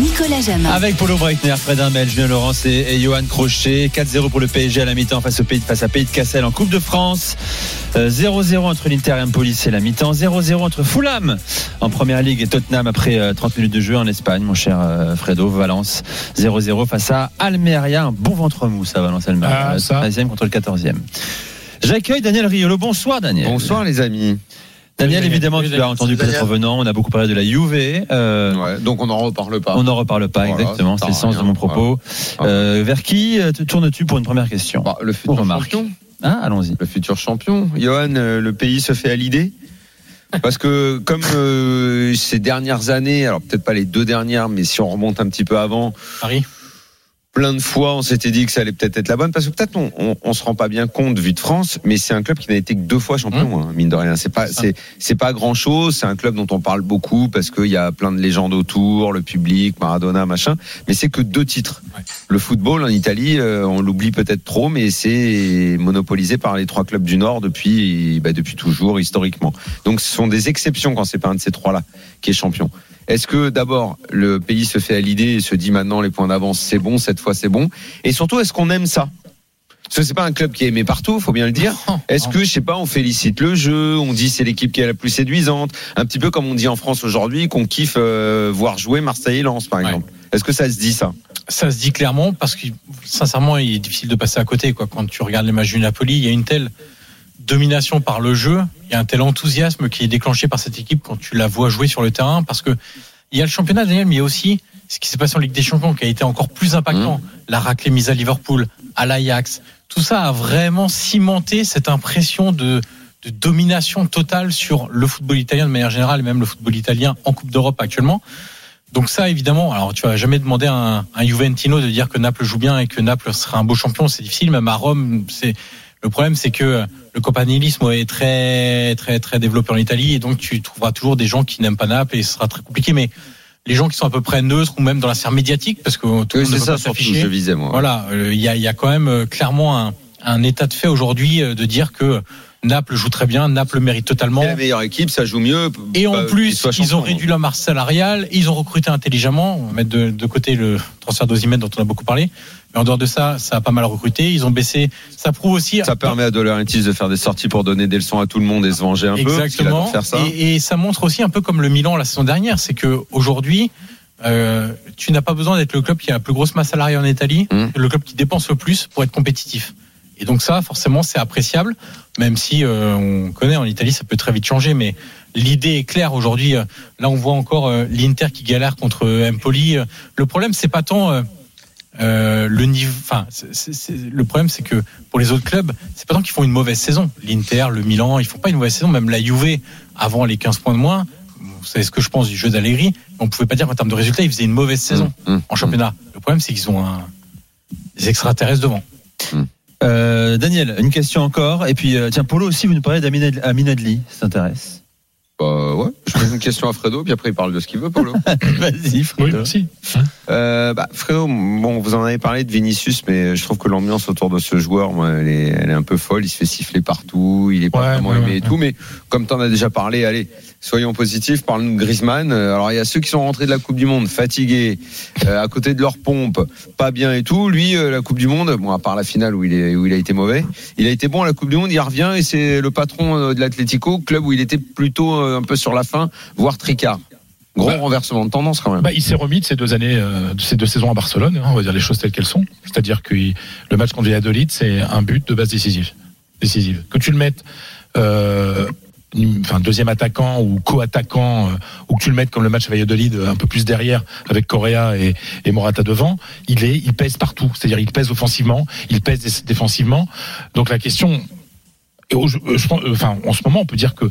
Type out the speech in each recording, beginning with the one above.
Nicolas Jamin. Avec Paulo Breitner, Fred Hermel, Julien Laurence et, et Johan Crochet. 4-0 pour le PSG à la mi-temps face, au pays, face à Pays de Cassel en Coupe de France. Euh, 0-0 entre l'Inter et Empoli, c'est la mi-temps. 0-0 entre Fulham en Première Ligue et Tottenham après euh, 30 minutes de jeu en Espagne, mon cher euh, Fredo. Valence 0-0 face à Almeria. Un bon ventre mou, ça, Valence Almeria. Ah, ça. 13e contre le 14e. J'accueille Daniel Riolo. Bonsoir, Daniel. Bonsoir les amis. Daniel, évidemment, tu l'as entendu peut-être venant. On a beaucoup parlé de la Juve. Euh, Ouais, donc on n'en reparle pas. On n'en reparle pas, Voilà, exactement. C'est le sens de mon propos. Voilà. Euh, vers qui euh, te tournes-tu pour une première question Bah, le futur champion. Hein Allons-y. Le futur champion. Johan, le pays se fait à l'idée. Parce que comme euh, ces dernières années, alors peut-être pas les deux dernières, mais si on remonte un petit peu avant, Paris. Plein de fois on s'était dit que ça allait peut-être être la bonne. Parce que peut-être on, on, on se rend pas bien compte vu de France, mais c'est un club qui n'a été que deux fois champion, hein, mine de rien. C'est pas C'est c'est pas grand chose. C'est un club dont on parle beaucoup parce qu'il y a plein de légendes autour, le public, Maradona, machin. Mais c'est que deux titres. Ouais. Le football en Italie, euh, on l'oublie peut-être trop, mais c'est monopolisé par les trois clubs du Nord depuis, bah, depuis toujours, historiquement. Donc ce sont des exceptions quand c'est pas un de ces trois-là qui est champion. Est-ce que d'abord le pays se fait à l'idée et se dit maintenant les points d'avance c'est bon, cette fois c'est bon? Et surtout, est-ce qu'on aime ça? Parce que c'est pas un club qui est aimé partout, faut bien le dire. Est-ce que, je sais pas, on félicite le jeu, on dit c'est l'équipe qui est la plus séduisante, un petit peu comme on dit en France aujourd'hui qu'on kiffe euh, voir jouer Marseille et Lens par Ouais. exemple. Est-ce que ça se dit ça? Ça se dit clairement parce que sincèrement, il est difficile de passer à côté. Quoi. Quand tu regardes les matchs du Napoli, il y a une telle domination par le jeu, il y a un tel enthousiasme qui est déclenché par cette équipe quand tu la vois jouer sur le terrain. Parce que il y a le championnat, Daniel, mais il y a aussi ce qui s'est passé en Ligue des Champions qui a été encore plus impactant. La raclée mise à Liverpool, à l'Ajax. Tout ça a vraiment cimenté cette impression de, de domination totale sur le football italien de manière générale et même le football italien en Coupe d'Europe actuellement. Donc ça, évidemment, alors tu vas jamais demander à un, un Juventino de dire que Naples joue bien et que Naples sera un beau champion, c'est difficile. Même à Rome, c'est le problème, c'est que le campanilisme est très très très développé en Italie et donc tu trouveras toujours des gens qui n'aiment pas Naples et ce sera très compliqué. Mais les gens qui sont à peu près neutres ou même dans la sphère médiatique, parce que tout le monde ça surtout je visais moi. Voilà, euh, il y, a, il y a quand même euh, clairement un, un état de fait aujourd'hui euh, de dire que Naples joue très bien, Naples mérite totalement. C'est la meilleure équipe, ça joue mieux. Et en plus, ils ont réduit la masse salariale, ils ont recruté intelligemment. On va mettre de, de côté le transfert d'Ozimène dont on a beaucoup parlé. Mais en dehors de ça, ça a pas mal recruté. Ils ont baissé. Ça prouve aussi. Ça permet à De Laurentiis de faire des sorties pour donner des leçons à tout le monde et se venger un peu. Exactement. ça. Et, et ça montre aussi un peu comme le Milan la saison dernière, c'est que aujourd'hui, euh, tu n'as pas besoin d'être le club qui a la plus grosse masse salariale en Italie, Mmh. le club qui dépense le plus pour être compétitif. Et donc ça, forcément, c'est appréciable, même si euh, on connaît en Italie, ça peut très vite changer, mais l'idée est claire aujourd'hui. Euh, Là, on voit encore euh, l'Inter qui galère contre Empoli. Le problème, c'est pas tant euh, le niveau. Enfin, le problème, c'est que pour les autres clubs, c'est pas tant qu'ils font une mauvaise saison. L'Inter, le Milan, ils font pas une mauvaise saison. Même la Juve, avant les 15 points de moins, vous savez ce que je pense du jeu d'Allegri. On pouvait pas dire qu'en termes de résultats, ils faisaient une mauvaise saison Mmh, mmh, en championnat. Le problème, c'est qu'ils ont un, des extraterrestres devant. Euh, Daniel, une question encore. Et puis, euh, tiens, Polo aussi, vous nous parlez d'Amin Ad- Amin Adli. Ça t'intéresse? Bah ouais, je pose une question à Fredo, puis après il parle de ce qu'il veut, Polo. Vas-y, Oui, Fredo. merci. Euh, bah, Fredo, bon, vous en avez parlé de Vinicius, mais je trouve que l'ambiance autour de ce joueur, moi, elle est, elle est un peu folle. Il se fait siffler partout, il est pas Ouais, vraiment ouais, aimé ouais, et tout. Mais comme tu en as déjà parlé, allez, soyons positifs. Parle-nous de Griezmann. Alors il y a ceux qui sont rentrés de la Coupe du Monde fatigués, euh, à côté de leur pompe, pas bien et tout. Lui, euh, la Coupe du Monde, bon, à part la finale où il est, où il a été mauvais, il a été bon à la Coupe du Monde. Il revient et c'est le patron de l'Atlético, club où il était plutôt euh, un peu sur la voire tricard. Gros Bah, renversement de tendance quand même. Bah, il s'est remis de ces deux années, euh, de ces deux saisons à Barcelone. hein, on va dire les choses telles qu'elles sont. C'est-à-dire que il- le match contre Valladolid, c'est un but de base décisive. Décisive. Que tu le mettes, euh, enfin deuxième attaquant ou co-attaquant, euh, ou que tu le mettes comme le match à Valladolid, euh, un peu plus derrière avec Correa et, et Morata devant, il est, il pèse partout. C'est-à-dire il pèse offensivement, il pèse dé- défensivement. Donc la question, et au- je- je pense- enfin en ce moment, on peut dire que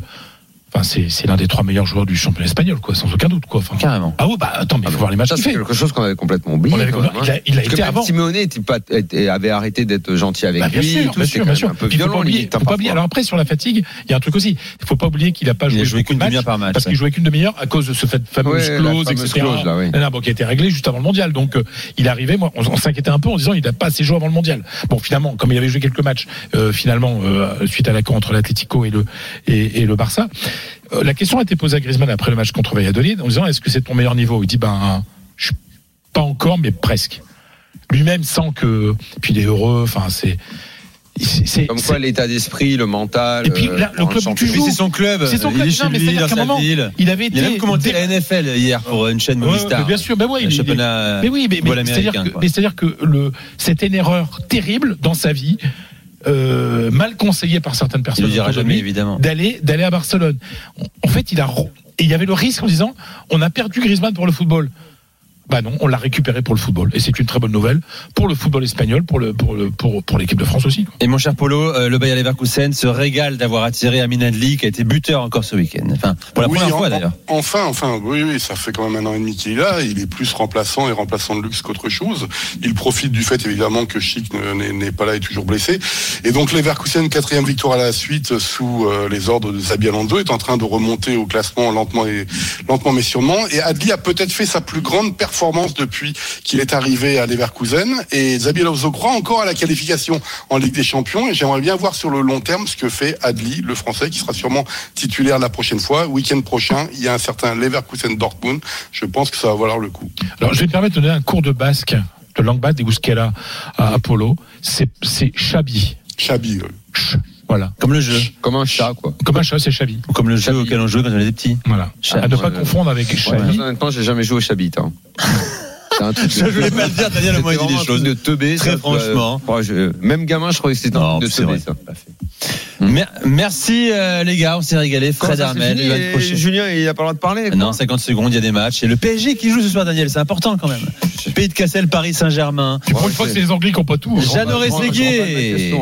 Enfin, c'est c'est l'un des trois meilleurs joueurs du championnat espagnol, quoi, sans aucun doute, quoi. Enfin, Carrément. ah oui, bah attends, mais il faut voir les matchs c'est quelque chose qu'on avait complètement oublié. Avait- même, il a, hein. il a été avant. Simeone avait arrêté d'être gentil avec Bah, bien lui. sûr, tout, bien sûr, bien sûr. un peu Puis, faut violent, pas oublier, hein, faut pas oublier. Alors après, sur la fatigue, il y a un truc aussi. Il faut pas oublier qu'il a pas Il joué joué qu'une demi-heure par match. parce qu'il ouais. jouait qu'une demi-heure à cause de ce fait fameuse Ouais, fameuse etc. là, oui. Non, bon, qui a été réglé juste avant le mondial. Donc, euh, il est arrivé. Moi, on, on s'inquiétait un peu en disant il n'a pas assez joué avant le mondial. Bon, finalement, comme il avait joué quelques matchs, euh, finalement, euh, suite à l'accord entre l'Atlético et le et le Barça, euh, la question a été posée à Griezmann après le match contre Valladolid en disant est-ce que c'est ton meilleur niveau? Il dit ben, je suis pas encore, mais presque. Lui-même sent que, puis il est heureux. Enfin, c'est c'est- c'est- Comme quoi, c'est- l'état d'esprit, le mental. Et puis, euh, là, le club c'est son club. C'est son il club. est Non, chez mais lui, dans sa moment, ville. il avait été Il a même commenté dé- la NFL hier pour une chaîne Ouais, Movistar. mais bien sûr, ben ouais, Le il- il- championnat mais oui, mais, mais football c'est-à-dire américain, que, quoi. mais c'est-à-dire que le, c'était une erreur terrible dans sa vie, euh, mal conseillée par certaines Il personnes d'aller d'aller à Barcelone. En fait, il a et il y avait le risque en disant on a perdu Griezmann pour le football. Bah non, on l'a récupéré pour le football et c'est une très bonne nouvelle pour le football espagnol, pour le pour le pour, pour l'équipe de France aussi. quoi. Et mon cher Polo, euh, le Bayer Leverkusen se régale d'avoir attiré Amin Adli qui a été buteur encore ce week-end. Enfin, pour la Oui, première en- fois d'ailleurs. en- Enfin, enfin, oui, oui, ça fait quand même un an et demi qu'il est là. Il est plus remplaçant et remplaçant de luxe qu'autre chose. Il profite du fait évidemment que Chic ne- n'est pas là et toujours blessé. Et donc Leverkusen, quatrième victoire à la suite sous euh, les ordres de Xabi Alonso, est en train de remonter au classement lentement et lentement mais sûrement. Et Adli a peut-être fait sa plus grande performance depuis qu'il est arrivé à Leverkusen. Et Xabi Alonso croit encore à la qualification en Ligue des Champions. Et j'aimerais bien voir sur le long terme ce que fait Adli, le Français, qui sera sûrement titulaire la prochaine fois. Week-end prochain, il y a un certain Leverkusen Dortmund. Je pense que ça va valoir le coup. Alors, je vais me permettre de donner un cours de basque, de langue basque des Euskera à Apollo. C'est Chabi. Chabi. Ch. Voilà. Comme le jeu. Comme un chat, quoi. Comme un chat, c'est Chabi. Ou comme le jeu auquel on jouait quand on était petit. Voilà. Chabi. À ne pas Ouais, confondre avec Ouais, Chabi. honnêtement, j'ai jamais joué au Chabit. Hein. C'est un truc Je voulais pas le dire, Daniel, au moins, il dit truc choses. de teubé. Très ça, franchement. euh, ouais, je- même gamin, je croyais que c'était un Non, truc de teubé, vrai. ça. Mer- Merci euh, les gars, on s'est régalé. Fred Armel. Julien, il a pas le droit de parler. quoi. Non, 50 secondes, il y a des matchs. Et le PSG qui joue ce soir, Daniel, c'est important quand même. Pays de Cassel, Paris Saint-Germain. Pour une fois que c'est les Anglais qui n'ont pas tout. hein. Jeannot Rességuier.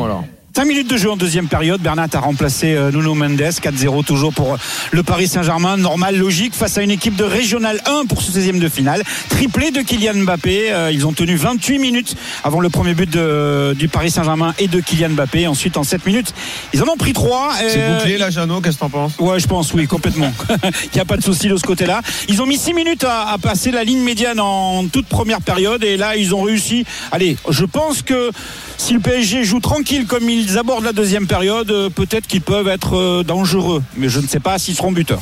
Dans la question, alors. 5 minutes de jeu en deuxième période. Bernat a remplacé euh, Nuno Mendes. 4-0 toujours pour euh, le Paris Saint-Germain. Normal, logique, face à une équipe de Régional 1 pour ce 16e de finale. Triplé de Kylian Mbappé. Euh, Ils ont tenu 28 minutes avant le premier but de- du Paris Saint-Germain et de Kylian Mbappé. Ensuite, en 7 minutes, ils en ont pris 3. C'est bouclé, là, Jeannot, qu'est-ce que t'en penses? Ouais, je pense, oui, complètement. Il n'y a pas de souci de ce côté-là. Ils ont mis 6 minutes à, à passer la ligne médiane en toute première période et là, ils ont réussi. Allez, je pense que si le PSG joue tranquille comme ils abordent la deuxième période, euh, peut-être qu'ils peuvent être euh, dangereux. Mais je ne sais pas s'ils seront buteurs.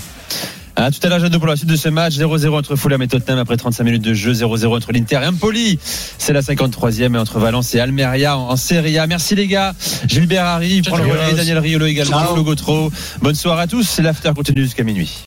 Ah, tout à l'heure, pour la suite de ce match, 0-0 entre Fulham et Tottenham après 35 minutes de jeu, 0-0 entre l'Inter et Empoli. C'est la 53e et entre Valence et Almeria en, Serie A. Merci les gars. Gilbert Harry, Daniel Riolo également, Flo Gautreau. Bonne soirée à tous. L'after continue jusqu'à minuit.